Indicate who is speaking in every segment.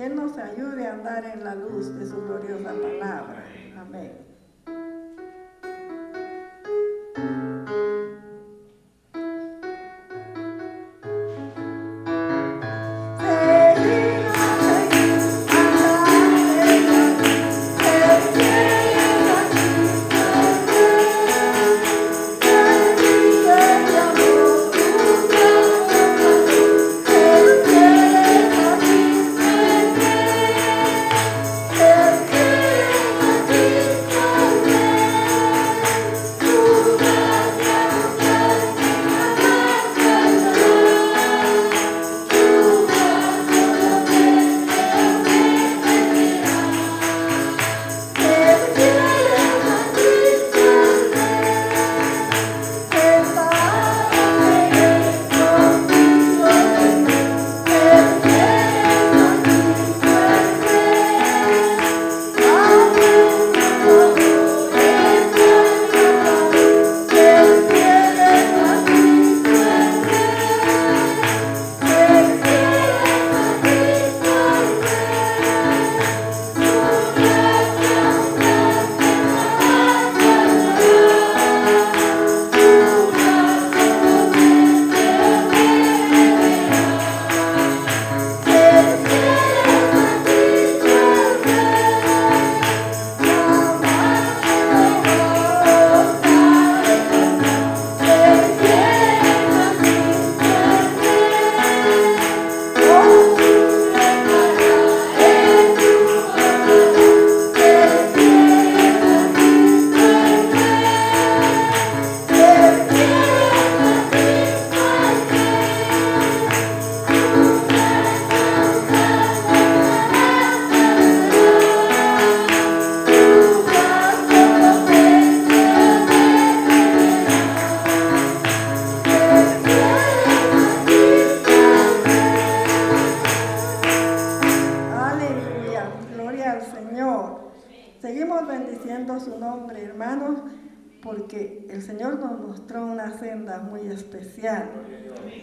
Speaker 1: que nos ayude a andar en la luz de su gloriosa palabra. Amén.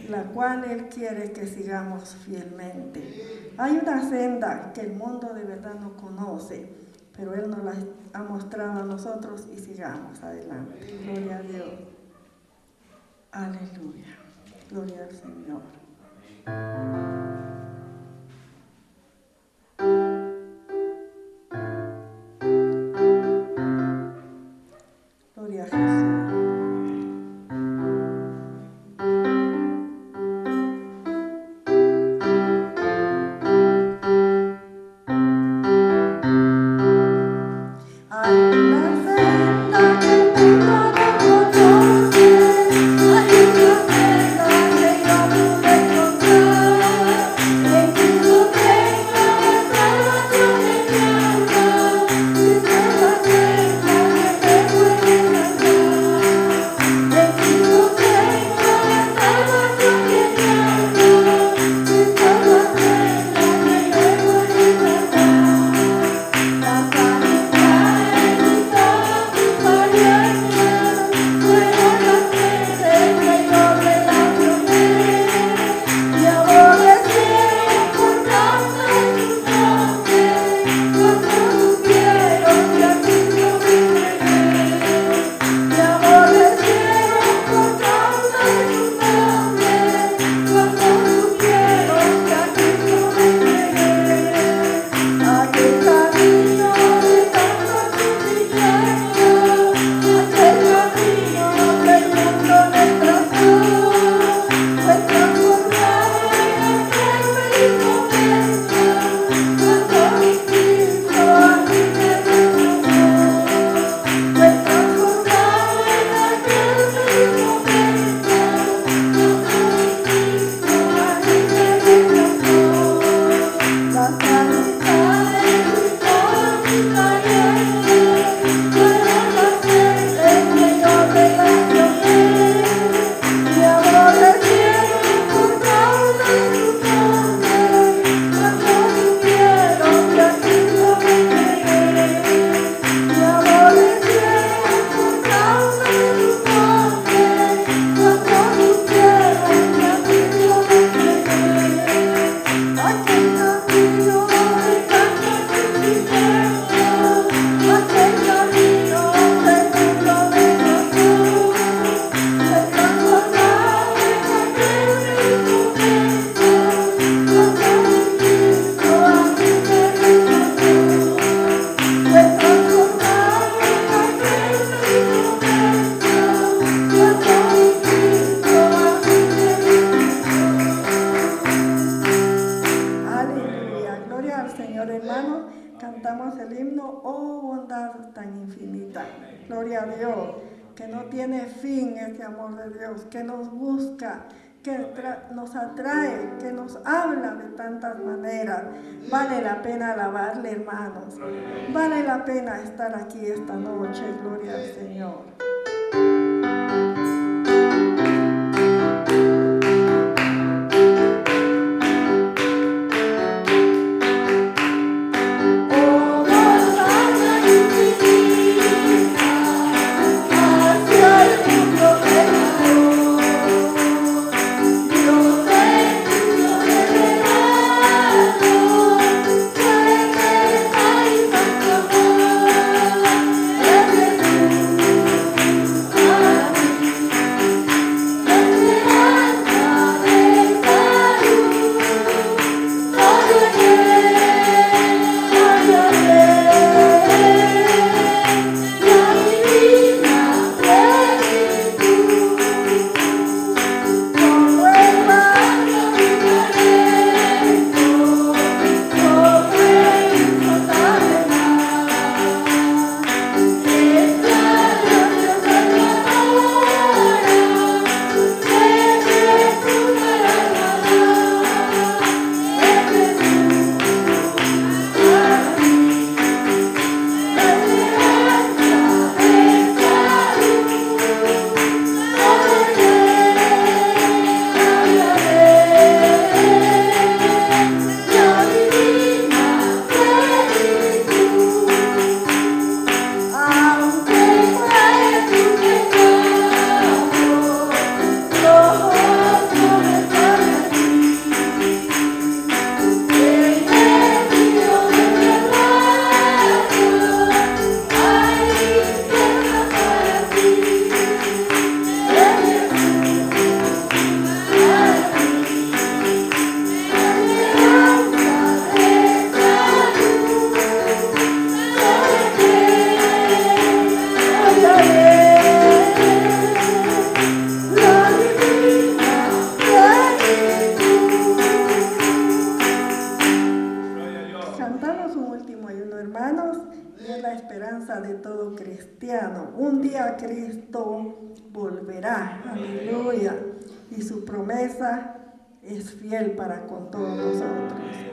Speaker 1: La cual Él quiere que sigamos fielmente. Hay una senda que el mundo de verdad no conoce, pero Él nos la ha mostrado a nosotros y sigamos adelante. Gloria a Dios. Aleluya. Gloria al Señor. Que nos busca, que nos atrae, que nos habla de tantas maneras. Vale la pena alabarle, hermanos. Vale la pena estar aquí esta noche. Gloria al Señor. Fiel para con todos nosotros.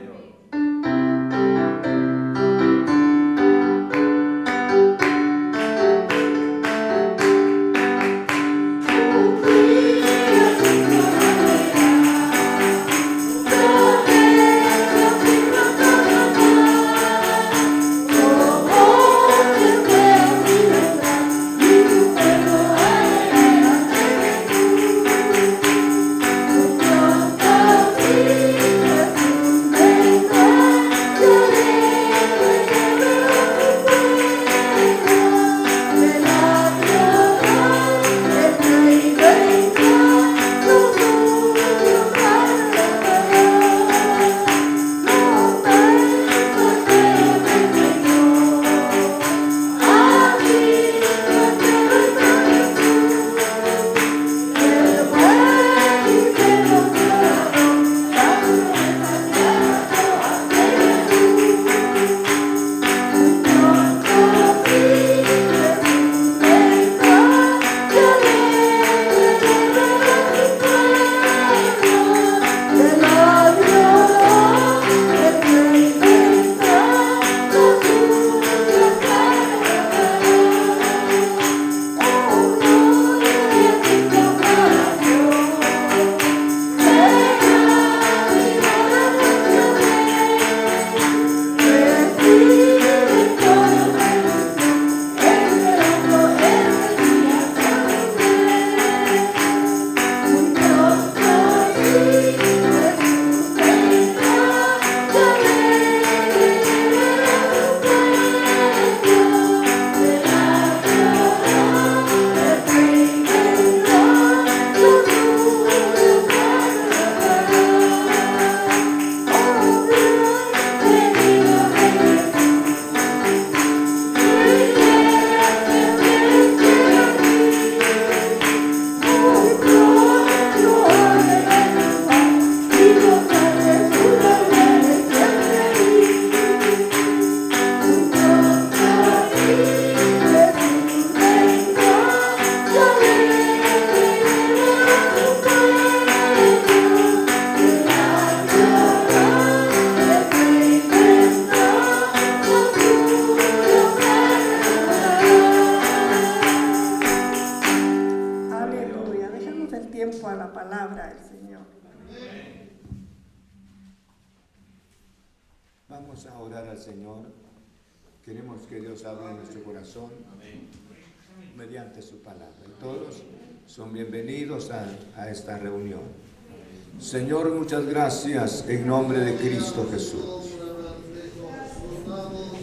Speaker 2: Gracias en nombre de Cristo Jesús.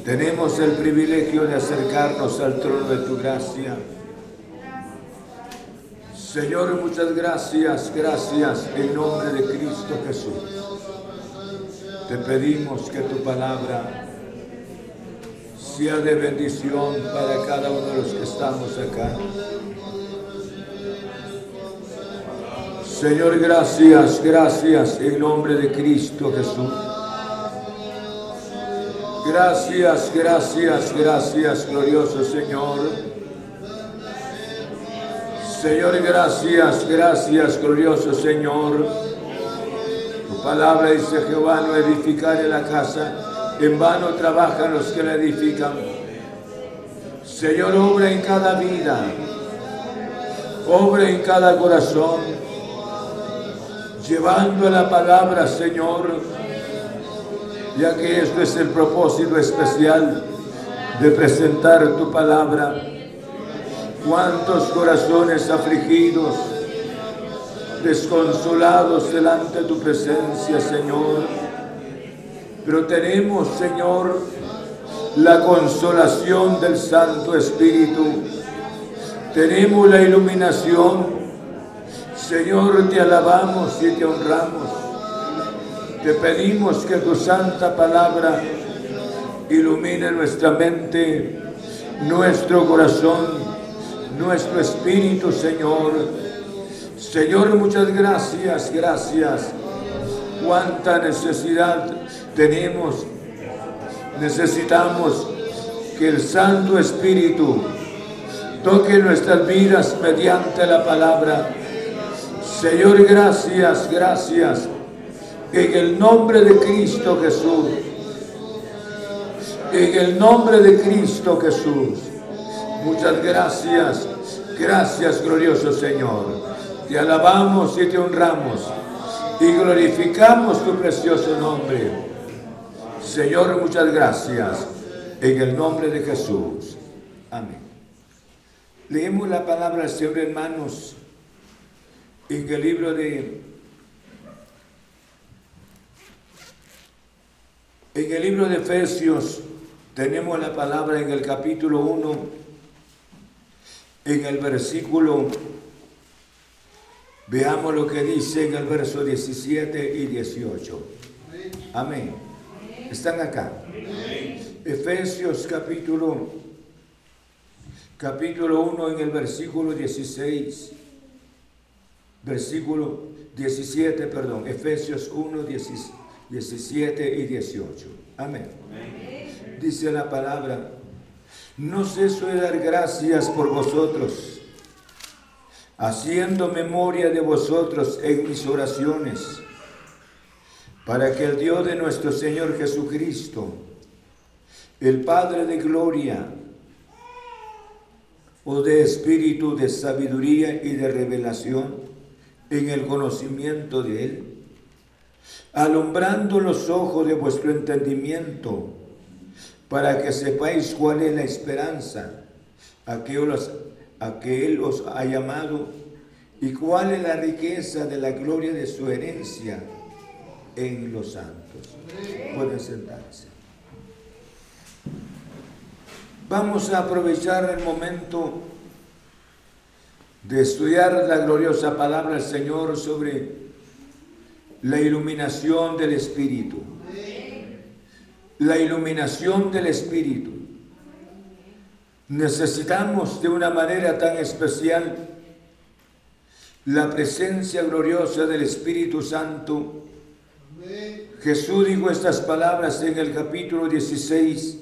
Speaker 2: Tenemos el privilegio de acercarnos al trono de tu gracia. Señor, muchas gracias, gracias en nombre de Cristo Jesús. Te pedimos que tu palabra sea de bendición para cada uno de los que estamos acá. Señor, gracias, gracias en nombre de Cristo Jesús. Gracias, gracias, gracias, glorioso Señor. Señor, gracias, gracias, glorioso Señor. Tu palabra dice Jehová no edificaré la casa, en vano trabajan los que la edifican. Señor, obra en cada vida, obra en cada corazón llevando la palabra, Señor, ya que esto es el propósito especial de presentar tu palabra. Cuántos corazones afligidos, desconsolados delante de tu presencia, Señor. Pero tenemos, Señor, la consolación del Santo Espíritu. Tenemos la iluminación Señor, te alabamos y te honramos. Te pedimos que tu santa palabra ilumine nuestra mente, nuestro corazón, nuestro espíritu, Señor. Señor, muchas gracias, gracias. Cuánta necesidad tenemos. Necesitamos que el Santo Espíritu toque nuestras vidas mediante la palabra. Señor, gracias, gracias. En el nombre de Cristo Jesús. En el nombre de Cristo Jesús. Muchas gracias. Gracias, glorioso Señor. Te alabamos y te honramos y glorificamos tu precioso nombre. Señor, muchas gracias. En el nombre de Jesús. Amén. Leemos la palabra del Señor, hermanos, en el libro de En el libro de Efesios tenemos la palabra en el capítulo 1, en el versículo, veamos lo que dice en el verso 17 y 18. Amén. ¿Están acá? Efesios capítulo, capítulo 1 en el versículo 16, versículo 17, perdón, Efesios 1, 16. 17 y 18. Amén. Dice la palabra, no ceso de dar gracias por vosotros, haciendo memoria de vosotros en mis oraciones, para que el Dios de nuestro Señor Jesucristo, el Padre de gloria, o de espíritu de sabiduría y de revelación en el conocimiento de Él, alumbrando los ojos de vuestro entendimiento, para que sepáis cuál es la esperanza a que, Él os ha llamado y cuál es la riqueza de la gloria de su herencia en los santos. Pueden sentarse. Vamos a aprovechar el momento de estudiar la gloriosa palabra del Señor sobre la iluminación del Espíritu. La iluminación del Espíritu. Necesitamos de una manera tan especial la presencia gloriosa del Espíritu Santo. Jesús dijo estas palabras en el capítulo 16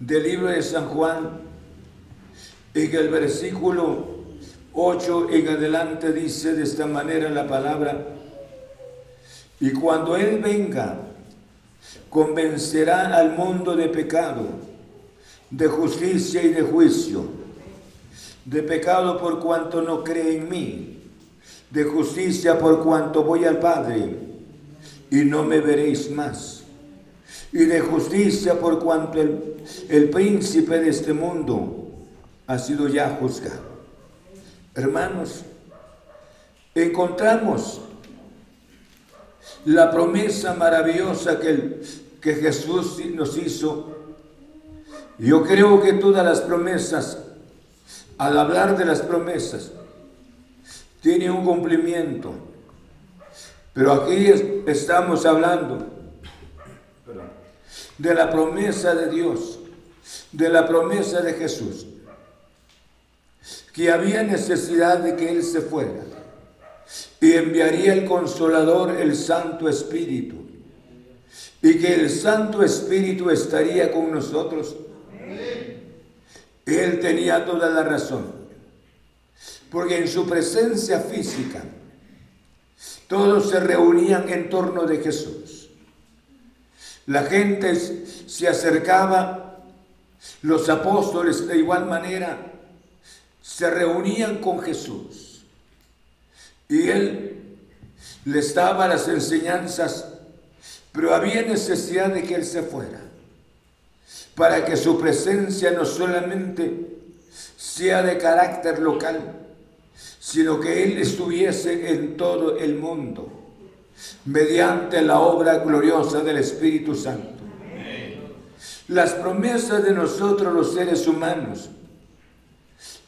Speaker 2: del libro de San Juan, en el versículo 8 en adelante dice de esta manera la palabra, y cuando Él venga, convencerá al mundo de pecado, de justicia y de juicio. De pecado por cuanto no cree en mí, de justicia por cuanto voy al Padre y no me veréis más. Y de justicia por cuanto el, el príncipe de este mundo ha sido ya juzgado. Hermanos, encontramos la promesa maravillosa que, que Jesús nos hizo. Yo creo que todas las promesas, al hablar de las promesas, tiene un cumplimiento. Pero aquí estamos hablando de la promesa de Dios, de la promesa de Jesús, que había necesidad de que Él se fuera y enviaría el consolador, el Santo Espíritu, y que el Santo Espíritu estaría con nosotros. Él tenía toda la razón, porque en su presencia física todos se reunían en torno de Jesús. La gente se acercaba, los apóstoles de igual manera se reunían con Jesús. Y él les daba las enseñanzas, pero había necesidad de que él se fuera, para que su presencia no solamente sea de carácter local, sino que él estuviese en todo el mundo, mediante la obra gloriosa del Espíritu Santo. Las promesas de nosotros los seres humanos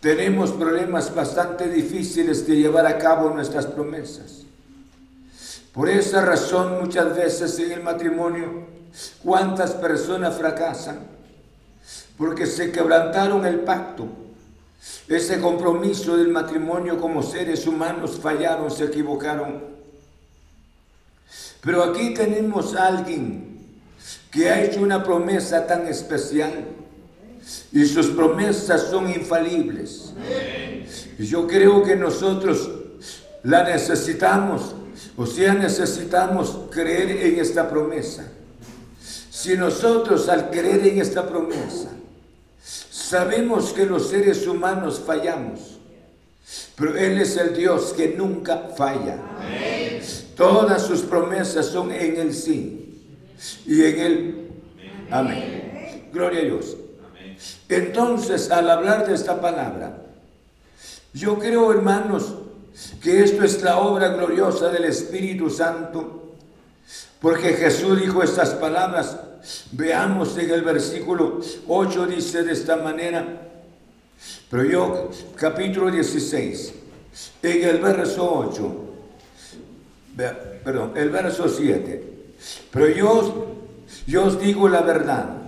Speaker 2: tenemos problemas bastante difíciles de llevar a cabo nuestras promesas. Por esa razón muchas veces en el matrimonio, ¿cuántas personas fracasan? Porque se quebrantaron el pacto. Ese compromiso del matrimonio como seres humanos fallaron, se equivocaron. Pero aquí tenemos a alguien que ha hecho una promesa tan especial Y sus promesas son infalibles. Y yo creo que nosotros la necesitamos, o sea, necesitamos creer en esta promesa. Si nosotros al creer en esta promesa, sabemos que los seres humanos fallamos, pero Él es el Dios que nunca falla. Todas sus promesas son en el sí y en el amén. Gloria a Dios. Entonces, al hablar de esta palabra, yo creo, hermanos, que esto es la obra gloriosa del Espíritu Santo, porque Jesús dijo estas palabras. Veamos en el versículo 8 dice de esta manera, pero yo, capítulo 16, en el verso 8, perdón, el verso 7, pero yo, yo os digo la verdad,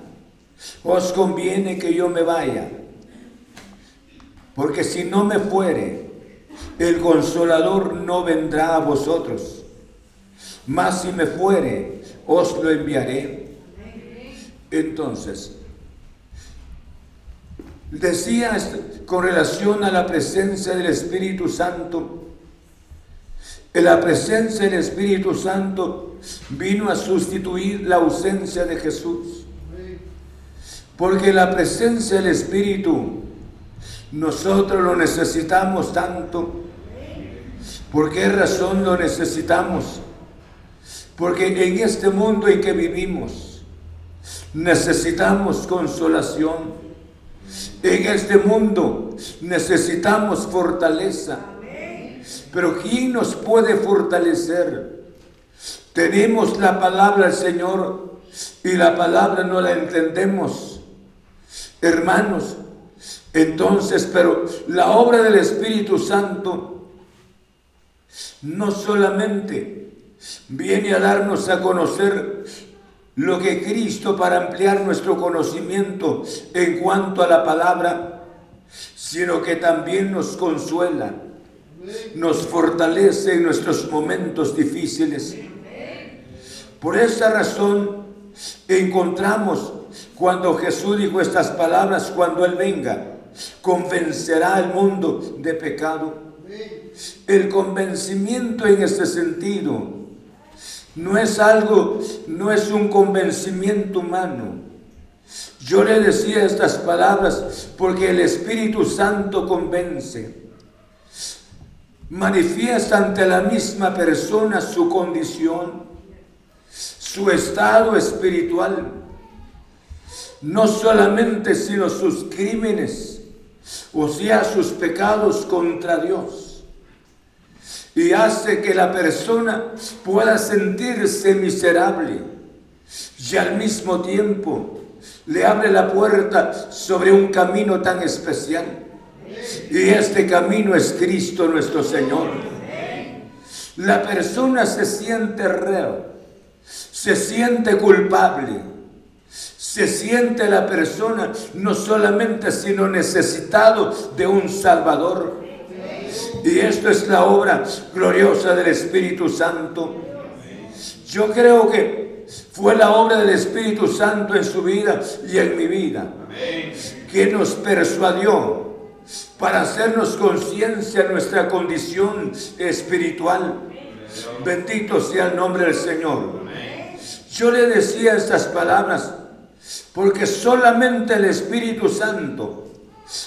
Speaker 2: os conviene que yo me vaya, porque si no me fuere, el consolador no vendrá a vosotros, mas si me fuere, os lo enviaré. Entonces, decía con relación a la presencia del Espíritu Santo, la presencia del Espíritu Santo vino a sustituir la ausencia de Jesús. Porque la presencia del Espíritu nosotros lo necesitamos tanto. ¿Por qué razón lo necesitamos? Porque en este mundo en que vivimos necesitamos consolación. En este mundo necesitamos fortaleza. Pero ¿quién nos puede fortalecer? Tenemos la palabra del Señor y la palabra no la entendemos. Hermanos, entonces, pero la obra del Espíritu Santo no solamente viene a darnos a conocer lo que Cristo para ampliar nuestro conocimiento en cuanto a la palabra, sino que también nos consuela, nos fortalece en nuestros momentos difíciles. Por esa razón encontramos cuando Jesús dijo estas palabras, cuando Él venga, convencerá al mundo de pecado. El convencimiento en este sentido no es algo, no es un convencimiento humano. Yo le decía estas palabras porque el Espíritu Santo convence. Manifiesta ante la misma persona su condición, su estado espiritual, no solamente sino sus crímenes o sea, sus pecados contra Dios. Y hace que la persona pueda sentirse miserable y al mismo tiempo le abre la puerta sobre un camino tan especial. Y este camino es Cristo nuestro Señor. La persona se siente reo, se siente culpable se siente la persona no solamente sino necesitado de un Salvador. Y esto es la obra gloriosa del Espíritu Santo. Yo creo que fue la obra del Espíritu Santo en su vida y en mi vida que nos persuadió para hacernos conciencia de nuestra condición espiritual. Bendito sea el nombre del Señor. Yo le decía estas palabras porque solamente el Espíritu Santo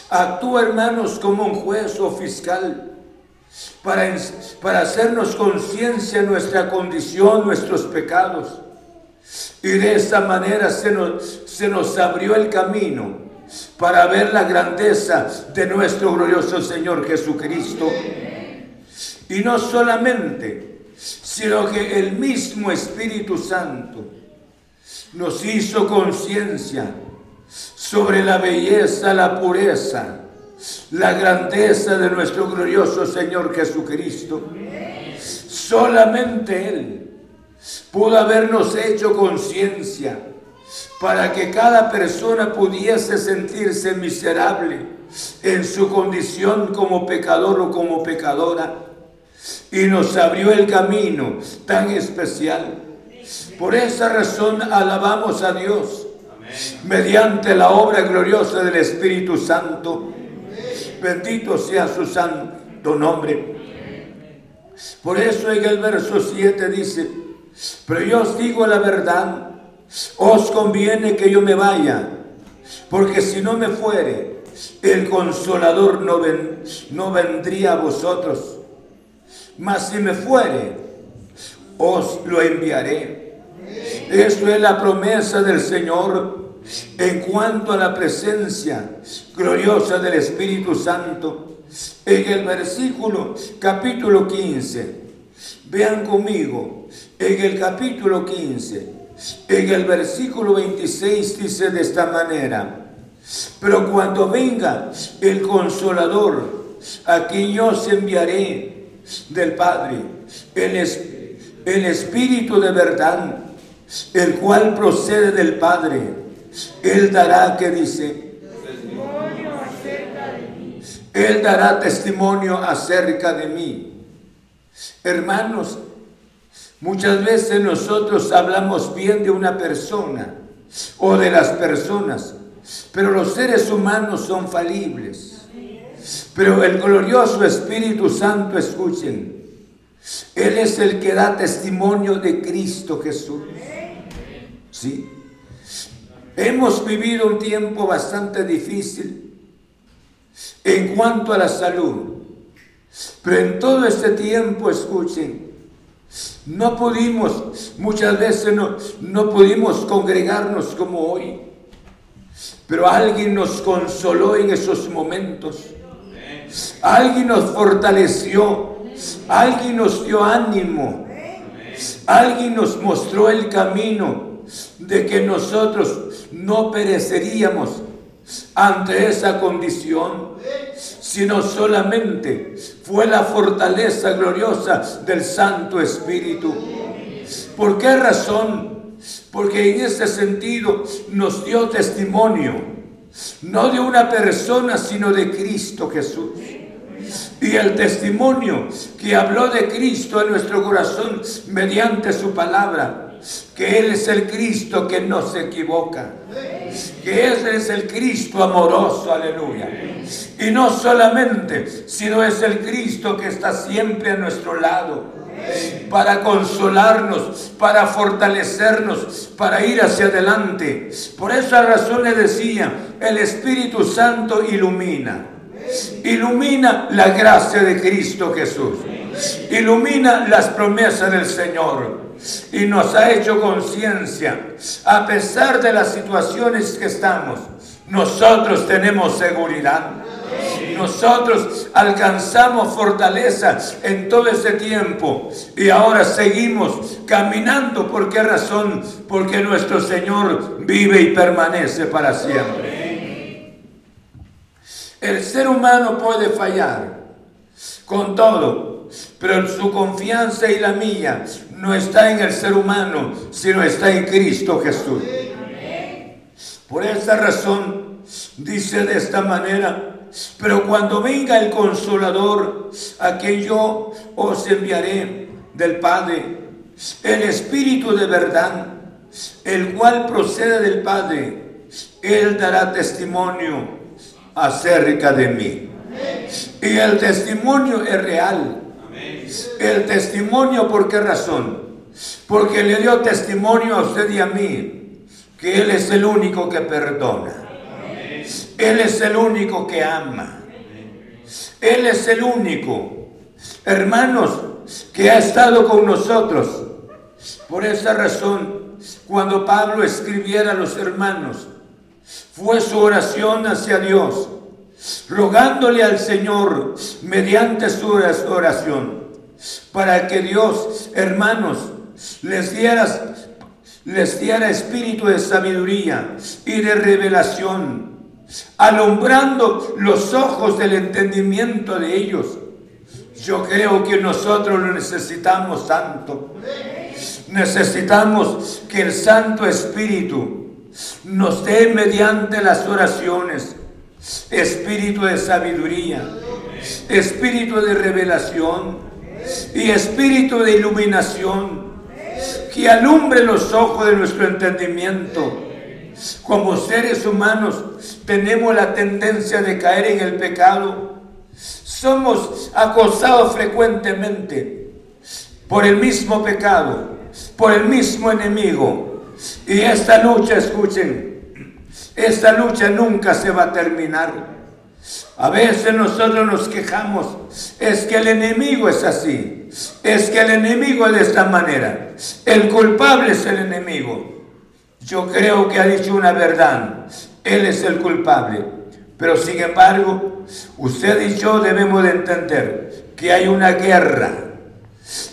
Speaker 2: actúa, hermanos, como un juez o fiscal para, para hacernos conciencia de nuestra condición, nuestros pecados. Y de esta manera se nos, se nos abrió el camino para ver la grandeza de nuestro glorioso Señor Jesucristo. Y no solamente, sino que el mismo Espíritu Santo nos hizo conciencia sobre la belleza, la pureza, la grandeza de nuestro glorioso Señor Jesucristo. Solamente Él pudo habernos hecho conciencia para que cada persona pudiese sentirse miserable en su condición como pecador o como pecadora. Y nos abrió el camino tan especial por esa razón alabamos a Dios. mediante la obra gloriosa del Espíritu Santo. Bendito sea su santo nombre. Por eso en el verso 7 dice, pero yo os digo la verdad, os conviene que yo me vaya, porque si no me fuere, el consolador no, no vendría a vosotros. Mas si me fuere, os lo enviaré. Esto es la promesa del Señor en cuanto a la presencia gloriosa del Espíritu Santo. En el versículo capítulo 15, vean conmigo, en el capítulo 15, en el versículo 26 dice de esta manera, pero cuando venga el consolador, a quien yo os enviaré del Padre, el, el Espíritu de verdad, el cual procede del Padre, Él dará, que dice, Él dará testimonio acerca de mí. Hermanos, muchas veces nosotros hablamos bien de una persona o de las personas, pero los seres humanos son falibles. Pero el glorioso Espíritu Santo, escuchen, Él es el que da testimonio de Cristo Jesús. Sí. Hemos vivido un tiempo bastante difícil en cuanto a la salud. Pero en todo este tiempo, escuchen, no pudimos, muchas veces no, no pudimos congregarnos como hoy. Pero alguien nos consoló en esos momentos. Alguien nos fortaleció. Alguien nos dio ánimo. Alguien nos mostró el camino de que nosotros no pereceríamos ante esa condición, sino solamente fue la fortaleza gloriosa del Santo Espíritu. ¿Por qué razón? porque en ese sentido nos dio testimonio, no de una persona, sino de Cristo Jesús. Y el testimonio que habló de Cristo en nuestro corazón mediante su palabra, que Él es el Cristo que no se equivoca, que Él es el Cristo amoroso, aleluya. Y no solamente, sino es el Cristo que está siempre a nuestro lado para consolarnos, para fortalecernos, para ir hacia adelante. Por esa razón le decía, el Espíritu Santo ilumina. Ilumina la gracia de Cristo Jesús. Ilumina las promesas del Señor. Y nos ha hecho conciencia, a pesar de las situaciones que estamos, nosotros tenemos seguridad. Nosotros alcanzamos fortaleza en todo ese tiempo y ahora seguimos caminando. ¿Por qué razón? Porque nuestro Señor vive y permanece para siempre. El ser humano puede fallar con todo, pero su confianza y la mía no está en el ser humano, sino está en Cristo Jesús. Por esa razón dice de esta manera, pero cuando venga el consolador, a quien yo os enviaré del Padre, el Espíritu de verdad, el cual procede del Padre, Él dará testimonio acerca de mí. Y el testimonio es real. El testimonio, ¿por qué razón? Porque le dio testimonio a usted y a mí, que Él es el único que perdona. Él es el único que ama. Él es el único, hermanos, que ha estado con nosotros. Por esa razón, cuando Pablo escribiera a los hermanos, fue su oración hacia Dios, rogándole al Señor mediante su oración, para que Dios, hermanos, les diera, les diera espíritu de sabiduría y de revelación alumbrando los ojos del entendimiento de ellos. Yo creo que nosotros lo necesitamos tanto. Necesitamos que el Santo Espíritu nos dé mediante las oraciones espíritu de sabiduría, espíritu de revelación y espíritu de iluminación que alumbre los ojos de nuestro entendimiento Como seres humanos tenemos la tendencia de caer en el pecado. Somos acosados frecuentemente por el mismo pecado, por el mismo enemigo. Y esta lucha, escuchen, esta lucha nunca se va a terminar. A veces nosotros nos quejamos, es que el enemigo es así, es que el enemigo es de esta manera, el culpable es el enemigo. Yo creo que ha dicho una verdad, él es el culpable, pero sin embargo, usted y yo debemos de entender que hay una guerra,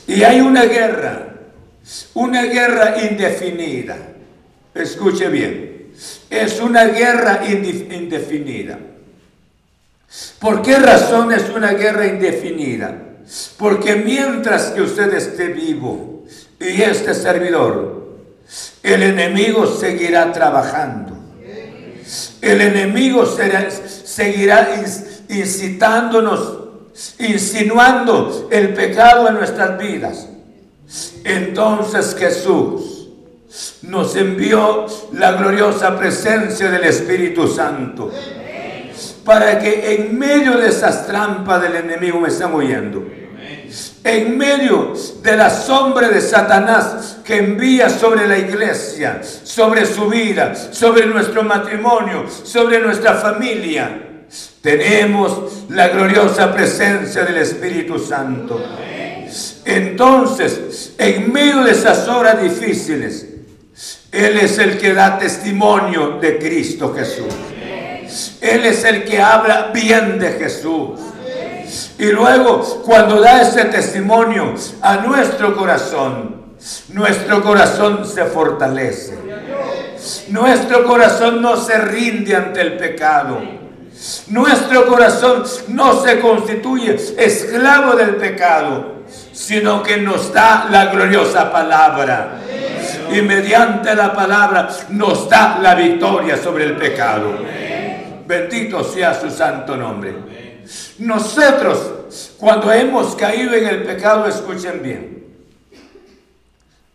Speaker 2: y hay una guerra, una guerra indefinida. Escuche bien, es una guerra indefinida. ¿Por qué razón es una guerra indefinida? Porque mientras que usted esté vivo y este servidor, el enemigo seguirá trabajando. El enemigo seguirá incitándonos, insinuando el pecado en nuestras vidas. Entonces Jesús nos envió la gloriosa presencia del Espíritu Santo para que en medio de esas trampas del enemigo me están oyendo. En medio de la sombra de Satanás que envía sobre la iglesia, sobre su vida, sobre nuestro matrimonio, sobre nuestra familia, tenemos la gloriosa presencia del Espíritu Santo. Entonces, en medio de esas horas difíciles, Él es el que da testimonio de Cristo Jesús. Él es el que habla bien de Jesús. Y luego, cuando da ese testimonio a nuestro corazón, nuestro corazón se fortalece. Nuestro corazón no se rinde ante el pecado. Nuestro corazón no se constituye esclavo del pecado, sino que nos da la gloriosa palabra. Y mediante la palabra nos da la victoria sobre el pecado. Bendito sea su santo nombre. Nosotros, cuando hemos caído en el pecado, escuchen bien.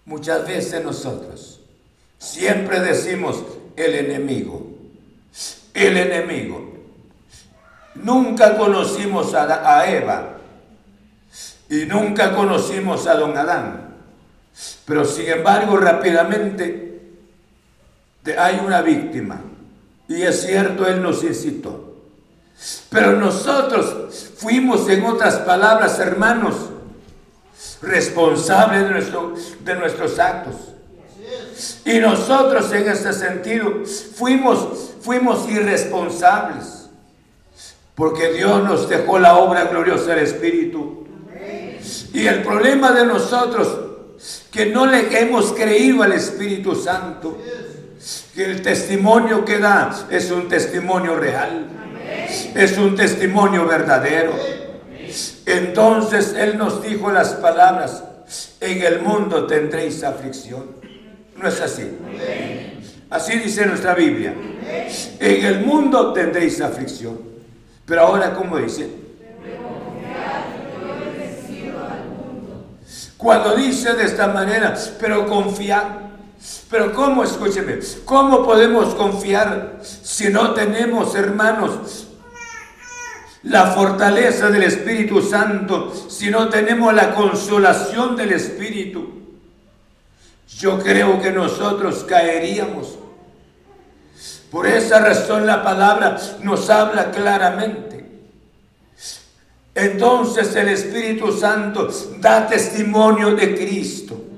Speaker 2: Muchas veces nosotros siempre decimos el enemigo. El enemigo. Nunca conocimos a, Eva y nunca conocimos a don Adán. Pero sin embargo, rápidamente hay una víctima. Y es cierto, Él nos incitó. Pero nosotros fuimos, en otras palabras, hermanos, responsables de, nuestro, de nuestros actos. Y nosotros en este sentido fuimos, fuimos irresponsables. Porque Dios nos dejó la obra gloriosa del Espíritu. Y el problema de nosotros, que no le hemos creído al Espíritu Santo que el testimonio que da es un testimonio real, es un testimonio verdadero. Entonces Él nos dijo las palabras, en el mundo tendréis aflicción. ¿No es así? Así dice nuestra Biblia. En el mundo tendréis aflicción. Pero ahora, ¿cómo dice? Cuando dice de esta manera, pero confiad pero ¿cómo, escúcheme, cómo podemos confiar si no tenemos, hermanos, la fortaleza del Espíritu Santo, si no tenemos la consolación del Espíritu? Yo creo que nosotros caeríamos. Por esa razón la palabra nos habla claramente. Entonces el Espíritu Santo da testimonio de Cristo.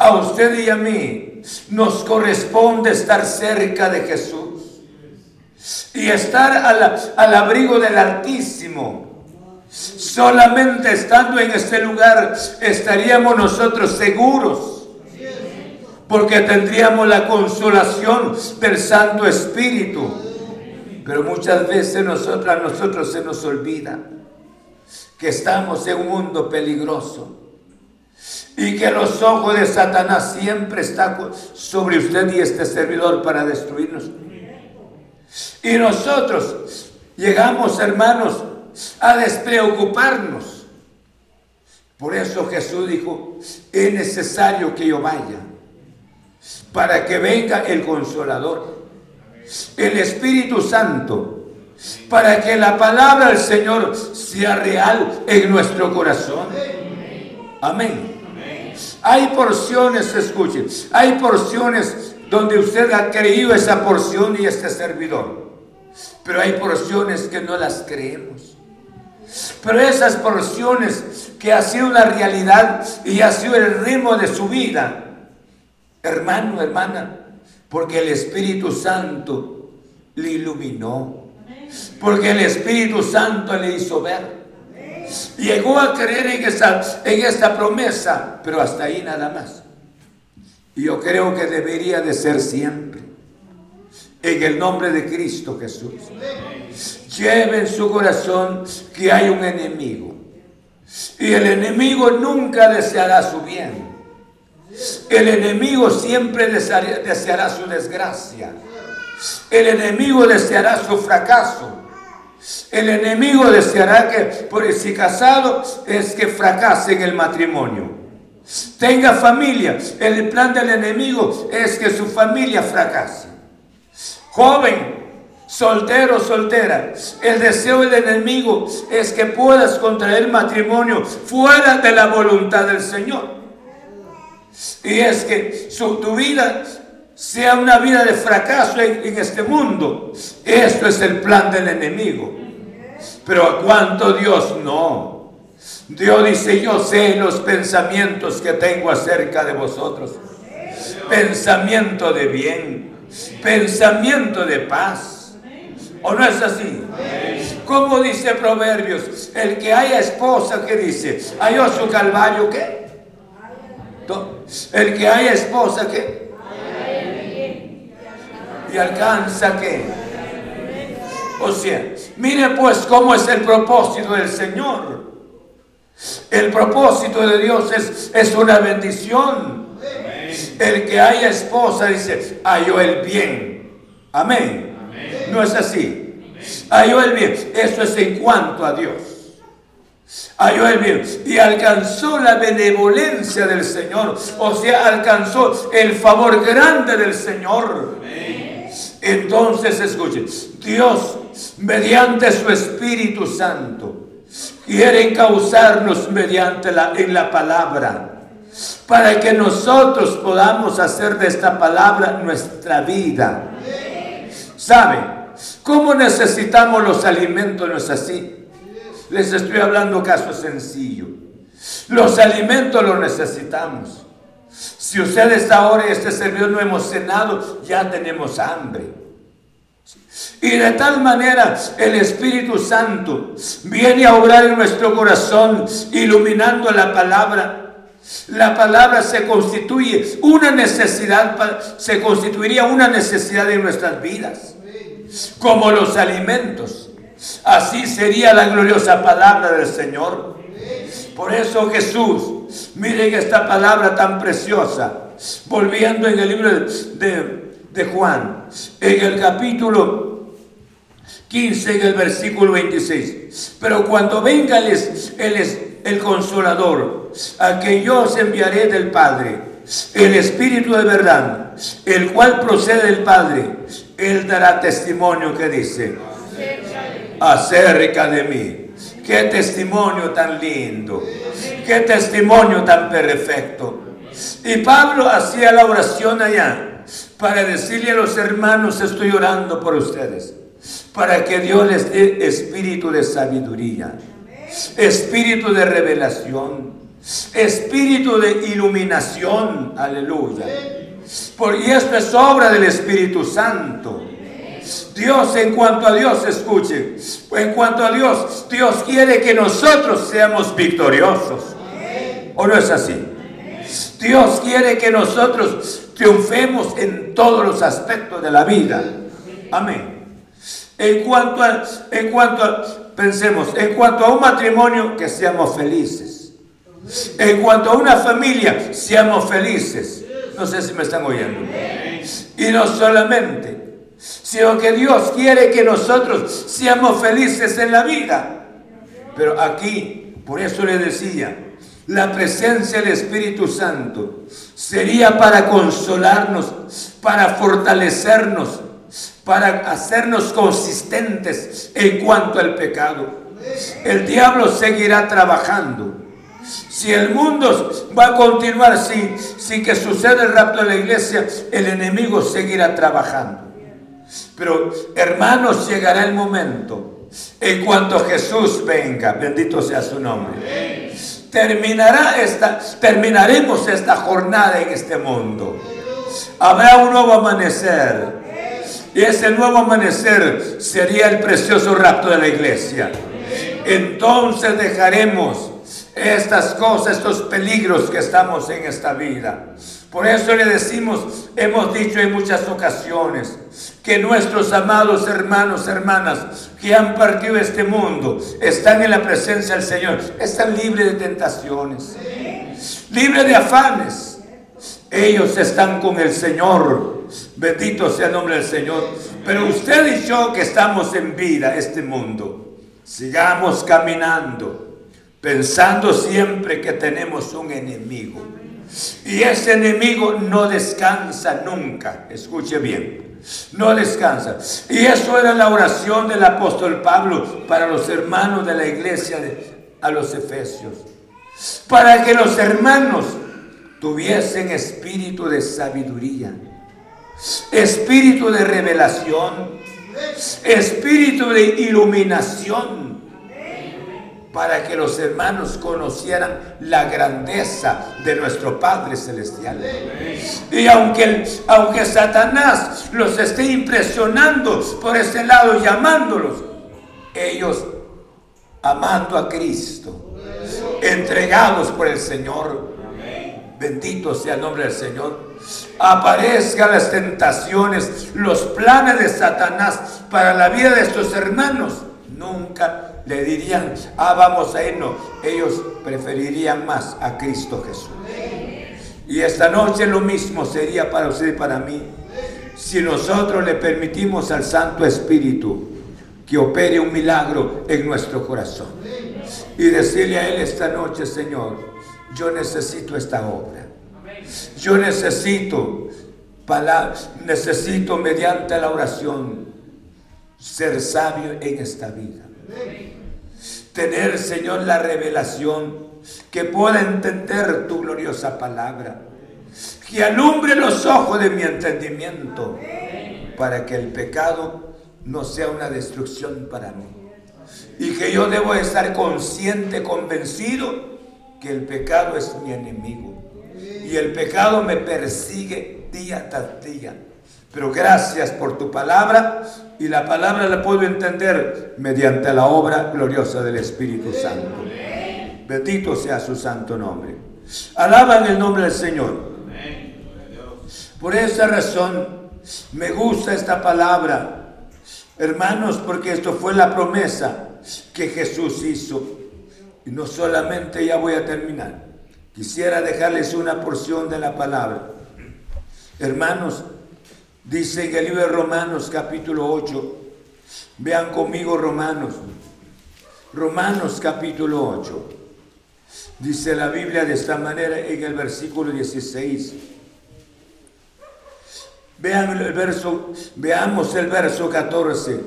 Speaker 2: A usted y a mí nos corresponde estar cerca de Jesús y estar al, abrigo del Altísimo. Solamente estando en este lugar estaríamos nosotros seguros porque tendríamos la consolación del Santo Espíritu. Pero muchas veces nosotros, a nosotros se nos olvida que estamos en un mundo peligroso y que los ojos de Satanás siempre están sobre usted y este servidor para destruirnos. Y nosotros llegamos, hermanos, a despreocuparnos. Por eso Jesús dijo, es necesario que yo vaya. para que venga el consolador, el Espíritu Santo, para que la palabra del Señor sea real en nuestro corazón. Amén. Hay porciones, escuchen, hay porciones donde usted ha creído esa porción y este servidor. Pero hay porciones que no las creemos. Pero esas porciones que ha sido la realidad y ha sido el ritmo de su vida, hermano, hermana, porque el Espíritu Santo le iluminó, porque el Espíritu Santo le hizo ver. Llegó a creer en esta, en esta promesa, pero hasta ahí nada más. Y yo creo que debería de ser siempre. En el nombre de Cristo Jesús. Lleve en su corazón que hay un enemigo. Y el enemigo nunca deseará su bien. El enemigo siempre deseará, su desgracia. El enemigo deseará su fracaso. El enemigo deseará que, por si casado, es que fracase en el matrimonio. Tenga familia. El plan del enemigo es que su familia fracase. Joven, soltero, soltera, el deseo del enemigo es que puedas contraer matrimonio fuera de la voluntad del Señor. Y es que su, tu vida sea una vida de fracaso en, este mundo. Esto es el plan del enemigo. Pero a cuánto Dios no. Dios dice, yo sé los pensamientos que tengo acerca de vosotros. Pensamiento de bien, pensamiento de paz. ¿O no es así? Como dice Proverbios, el que haya esposa, ¿qué dice? ¿Halló su calvario qué? El que haya esposa, ¿qué? Y alcanza, ¿qué? O sea, mire pues cómo es el propósito del Señor. El propósito de Dios es, es una bendición. El que haya esposa dice, halló el bien. Amén. No es así. Halló el bien. Eso es en cuanto a Dios halló el bien y alcanzó la benevolencia del Señor, o sea, alcanzó el favor grande del Señor. Entonces, escuchen, Dios, mediante su Espíritu Santo, quiere causarnos mediante la, en la palabra, para que nosotros podamos hacer de esta palabra nuestra vida. ¿Saben? ¿Cómo necesitamos los alimentos? ¿No es así? Les estoy hablando caso sencillo. Los alimentos los necesitamos. Si ustedes ahora y este servidor no hemos cenado, ya tenemos hambre. Y de tal manera el Espíritu Santo viene a obrar en nuestro corazón, iluminando la palabra. La palabra se constituye una necesidad, se constituiría una necesidad en nuestras vidas, como los alimentos. Así sería la gloriosa palabra del Señor. Por eso Jesús, miren esta palabra tan preciosa, volviendo en el libro de, Juan, en el capítulo 15, en el versículo 26. Pero cuando venga el, el, el consolador, a que yo os enviaré del Padre, el Espíritu de verdad, el cual procede del Padre, Él dará testimonio que dice, acerca de mí. Qué testimonio tan lindo, qué testimonio tan perfecto. Y Pablo hacía la oración allá para decirle a los hermanos, estoy orando por ustedes, para que Dios les dé espíritu de sabiduría, espíritu de revelación, espíritu de iluminación, aleluya. Porque esto es obra del Espíritu Santo. Dios, en cuanto a Dios, escuche, en cuanto a Dios, Dios quiere que nosotros seamos victoriosos. ¿O no es así? Dios quiere que nosotros triunfemos en todos los aspectos de la vida. Amén. En cuanto a, en cuanto a, pensemos, en cuanto a un matrimonio, que seamos felices. En cuanto a una familia, seamos felices. No sé si me están oyendo. Y no solamente, sino que Dios quiere que nosotros seamos felices en la vida. Pero aquí, por eso le decía, la presencia del Espíritu Santo sería para consolarnos, para fortalecernos, para hacernos consistentes en cuanto al pecado. El diablo seguirá trabajando. Si el mundo va a continuar sin, sin que suceda el rapto de la iglesia, el enemigo seguirá trabajando. Pero hermanos, llegará el momento en cuanto Jesús venga, bendito sea su nombre. Terminará esta, terminaremos esta jornada en este mundo. Habrá un nuevo amanecer. Y ese nuevo amanecer sería el precioso rapto de la iglesia. Entonces dejaremos estas cosas, estos peligros que estamos en esta vida. Por eso le decimos, hemos dicho en muchas ocasiones, que nuestros amados hermanos, hermanas, que han partido de este mundo, están en la presencia del Señor, están libres de tentaciones, libres de afanes. Ellos están con el Señor. Bendito sea el nombre del Señor. Pero usted y yo que estamos en vida, este mundo, sigamos caminando, pensando siempre que tenemos un enemigo. Y ese enemigo no descansa nunca. Escuche bien. No descansa. Y eso era la oración del apóstol Pablo para los hermanos de la iglesia a los Efesios. Para que los hermanos tuviesen espíritu de sabiduría, espíritu de revelación, espíritu de iluminación para que los hermanos conocieran la grandeza de nuestro Padre Celestial. Y aunque, aunque Satanás los esté impresionando por ese lado, llamándolos, ellos amando a Cristo, entregados por el Señor, bendito sea el nombre del Señor, aparezcan las tentaciones, los planes de Satanás para la vida de estos hermanos, nunca le dirían, ah, vamos a irnos. Ellos preferirían más a Cristo Jesús. Y esta noche lo mismo sería para usted y para mí. Si nosotros le permitimos al Santo Espíritu que opere un milagro en nuestro corazón. Y decirle a Él esta noche, Señor, yo necesito esta obra. Yo necesito, necesito mediante la oración ser sabio en esta vida tener, Señor, la revelación, que pueda entender tu gloriosa palabra, que alumbre los ojos de mi entendimiento, para que el pecado no sea una destrucción para mí. Y que yo debo estar consciente, convencido, que el pecado es mi enemigo. Y el pecado me persigue día tras día pero gracias por tu palabra y la palabra la puedo entender mediante la obra gloriosa del Espíritu Santo. Bendito sea su santo nombre. Alaban el nombre del Señor. Por esa razón me gusta esta palabra, hermanos, porque esto fue la promesa que Jesús hizo. Y no solamente ya voy a terminar. Quisiera dejarles una porción de la palabra. Hermanos, Dice en el libro de Romanos capítulo 8, vean conmigo Romanos, Romanos capítulo 8. Dice la Biblia de esta manera en el versículo 16. Vean el verso, veamos el verso 14.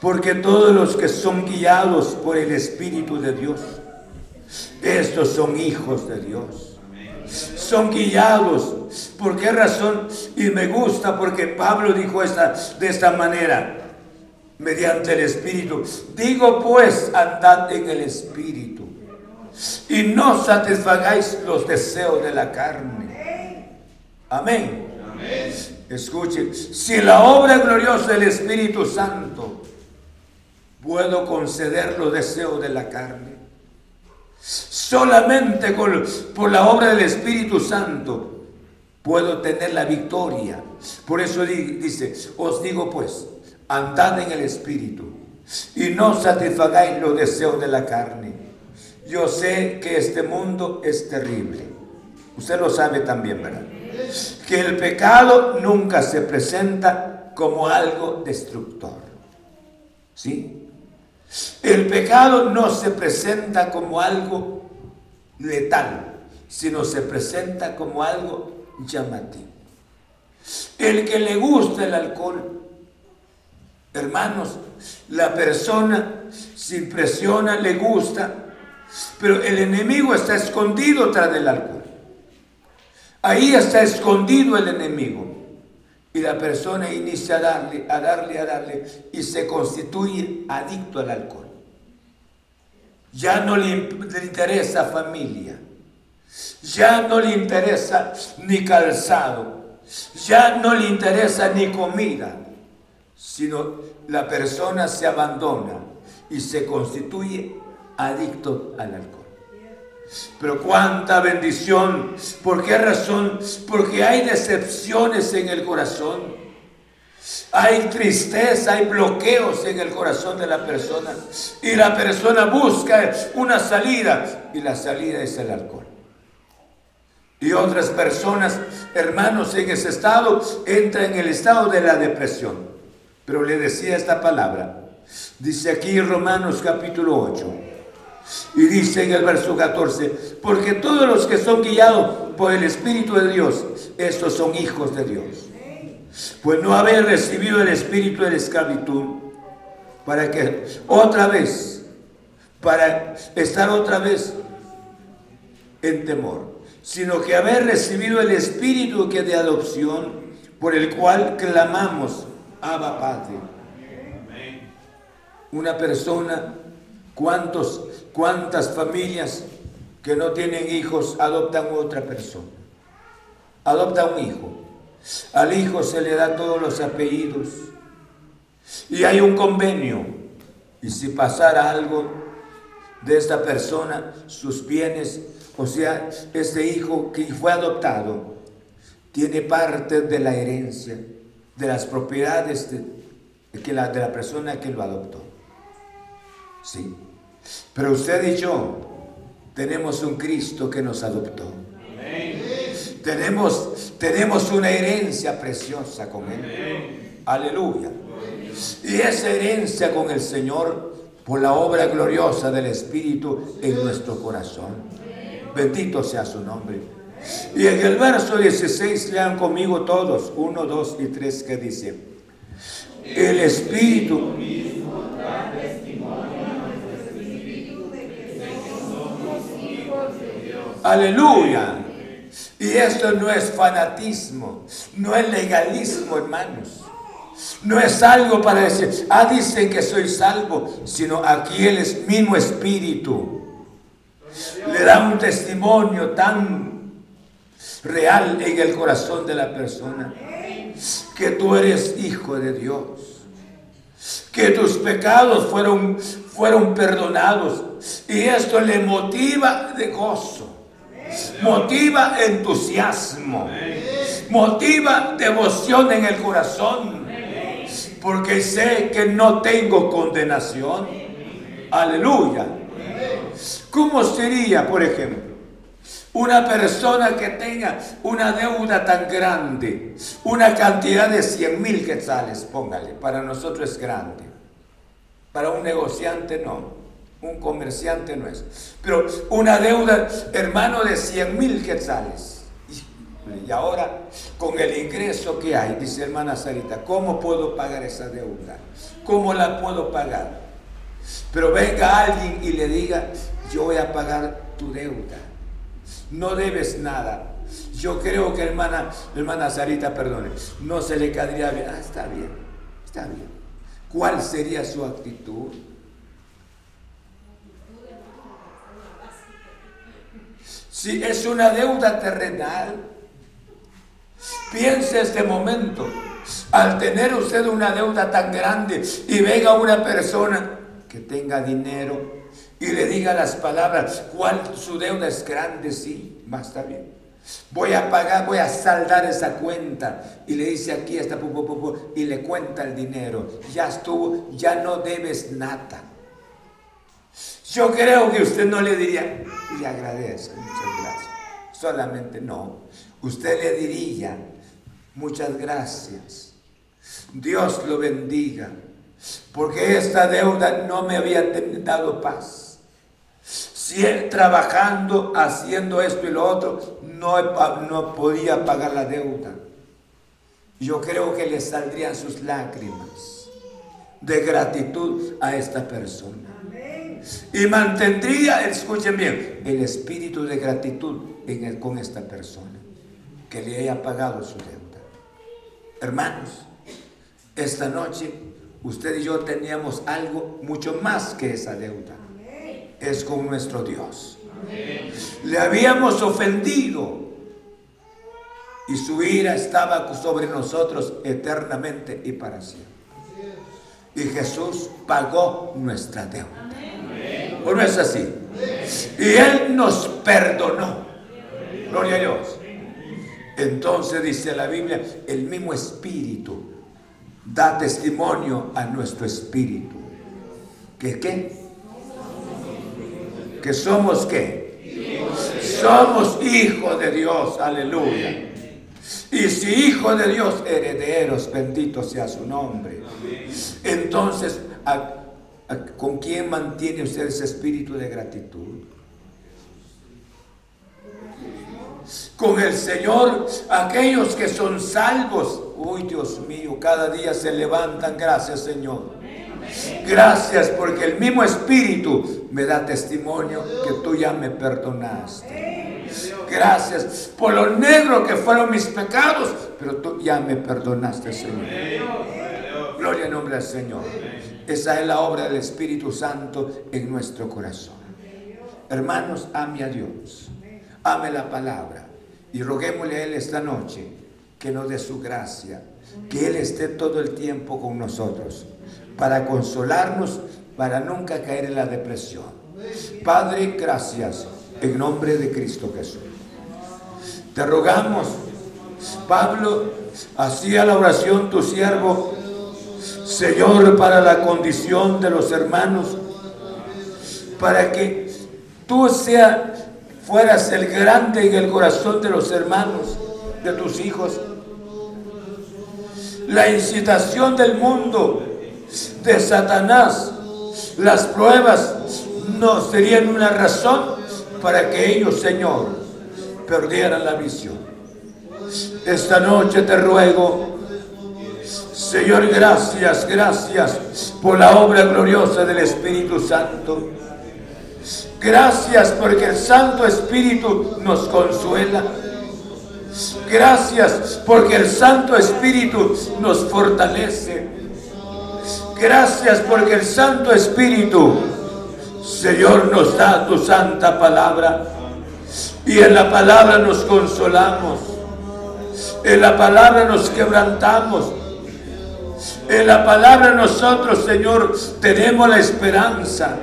Speaker 2: Porque todos los que son guiados por el Espíritu de Dios, estos son hijos de Dios son guiados. ¿Por qué razón? Y me gusta porque Pablo dijo esta, de esta manera, mediante el Espíritu. Digo pues, andad en el Espíritu y no satisfagáis los deseos de la carne. Amén. Amén. Escuchen, si la obra gloriosa del Espíritu Santo puedo conceder los deseos de la carne, Solamente por la obra del Espíritu Santo puedo tener la victoria. Por eso dice, os digo pues, andad en el Espíritu y no satisfagáis los deseos de la carne. Yo sé que este mundo es terrible. Usted lo sabe también, ¿verdad? Que el pecado nunca se presenta como algo destructor. ¿Sí? El pecado no se presenta como algo letal, sino se presenta como algo llamativo. El que le gusta el alcohol, hermanos, la persona se impresiona, le gusta, pero el enemigo está escondido tras del alcohol. Ahí está escondido el enemigo. Y la persona inicia a darle, a darle, a darle, y se constituye adicto al alcohol. Ya no le, interesa familia, ya no le interesa ni calzado, ya no le interesa ni comida, sino la persona se abandona y se constituye adicto al alcohol. Pero cuánta bendición. ¿Por qué razón? Porque hay decepciones en el corazón. Hay tristeza, hay bloqueos en el corazón de la persona. Y la persona busca una salida. Y la salida es el alcohol. Y otras personas, hermanos, en ese estado, entran en el estado de la depresión. Pero le decía esta palabra. Dice aquí Romanos capítulo 8. Y dice en el verso 14, porque todos los que son guiados por el Espíritu de Dios, estos son hijos de Dios. Pues no haber recibido el espíritu de la esclavitud para que otra vez, para estar otra vez en temor, sino que haber recibido el espíritu que de adopción, por el cual clamamos, Abba Padre. Una persona, ¿cuántos ¿Cuántas familias que no tienen hijos adoptan otra persona? Adopta un hijo. Al hijo se le da todos los apellidos. Y hay un convenio. Y si pasara algo de esta persona, sus bienes, o sea, este hijo que fue adoptado, tiene parte de la herencia, de las propiedades de, de la persona que lo adoptó. Sí. Pero usted y yo tenemos un Cristo que nos adoptó. Tenemos, tenemos una herencia preciosa con Él. Aleluya. Y esa herencia con el Señor por la obra gloriosa del Espíritu en nuestro corazón. Bendito sea su nombre. Y en el verso 16 lean conmigo todos, 1, 2 y 3 que dice, el Espíritu Aleluya. Y esto no es fanatismo, no es legalismo, hermanos. No es algo para decir, ah, dicen que soy salvo, sino aquí el mismo espíritu le da un testimonio tan real en el corazón de la persona que tú eres hijo de Dios, que tus pecados fueron, fueron perdonados y esto le motiva de gozo motiva entusiasmo, motiva devoción en el corazón, porque sé que no tengo condenación. Aleluya. ¿Cómo sería, por ejemplo, una persona que tenga una deuda tan grande, una cantidad de 100 mil quetzales, póngale, para nosotros es grande, para un negociante no un comerciante no es. Pero una deuda, hermano, de 100 mil quetzales. Y ahora, con el ingreso que hay, dice hermana Sarita, ¿cómo puedo pagar esa deuda? ¿Cómo la puedo pagar? Pero venga alguien y le diga, yo voy a pagar tu deuda. No debes nada. Yo creo que hermana, hermana Sarita, perdone, no se le caería bien. Ah, está bien, está bien. ¿Cuál sería su actitud? Si es una deuda terrenal, piense este momento. Al tener usted una deuda tan grande y venga una persona que tenga dinero y le diga las palabras, ¿cuál su deuda es grande? Sí, va, está bien. Voy a pagar, voy a saldar esa cuenta. Y le dice aquí está, y le cuenta el dinero. Ya estuvo, ya no debes nada. Yo creo que usted no le diría, le agradezco, muchas gracias. Solamente no. Usted le diría, muchas gracias. Dios lo bendiga, porque esta deuda no me había dado paz. si él trabajando, haciendo esto y lo otro, no, no podía pagar la deuda. Yo creo que le saldrían sus lágrimas de gratitud a esta persona. Y mantendría, escuchen bien, el espíritu de gratitud con esta persona que le haya pagado su deuda. Hermanos, esta noche usted y yo teníamos algo mucho más que esa deuda. Es con nuestro Dios. Le habíamos ofendido y su ira estaba sobre nosotros eternamente y para siempre. Y Jesús pagó nuestra deuda. ¿O no es así? Y Él nos perdonó. Gloria a Dios. Entonces dice la Biblia, el mismo Espíritu da testimonio a nuestro Espíritu. ¿Que qué? ¿Que somos qué? Somos hijos de Dios, aleluya. Y si hijo de Dios, herederos, bendito sea su nombre. Entonces, ¿con quién mantiene usted ese espíritu de gratitud? con el Señor, aquellos que son salvos. Uy, Dios mío, cada día se levantan. Gracias, Señor. Gracias porque el mismo Espíritu me da testimonio que tú ya me perdonaste. Gracias por lo negro que fueron mis pecados, pero tú ya me perdonaste, Señor. Gloria al nombre del Señor. Esa es la obra del Espíritu Santo en nuestro corazón. Hermanos, ame a Dios. Ame la palabra. Y roguémosle a Él esta noche que nos dé su gracia, que Él esté todo el tiempo con nosotros, para consolarnos, para nunca caer en la depresión. Padre, gracias en nombre de Cristo Jesús. Te rogamos, Pablo, hacía la oración tu siervo, Señor, para la condición de los hermanos, para que tú seas fueras el grande en el corazón de los hermanos, de tus hijos. La incitación del mundo, de Satanás, las pruebas no serían una razón para que ellos, Señor, perdieran la visión. Esta noche te ruego, Señor, gracias, gracias por la obra gloriosa del Espíritu Santo Gracias porque el Santo Espíritu nos consuela. Gracias porque el Santo Espíritu nos fortalece. Gracias porque el Santo Espíritu, Señor, nos da tu santa palabra. Y en la palabra nos consolamos. En la palabra nos quebrantamos. En la palabra nosotros, Señor, tenemos la esperanza.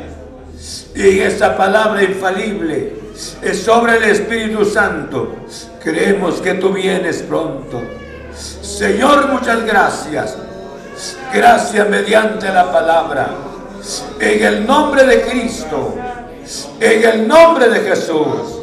Speaker 2: Y esa palabra infalible es sobre el Espíritu Santo. Creemos que tú vienes pronto. Señor, muchas gracias. Gracias mediante la palabra. En el nombre de Cristo. En el nombre de Jesús.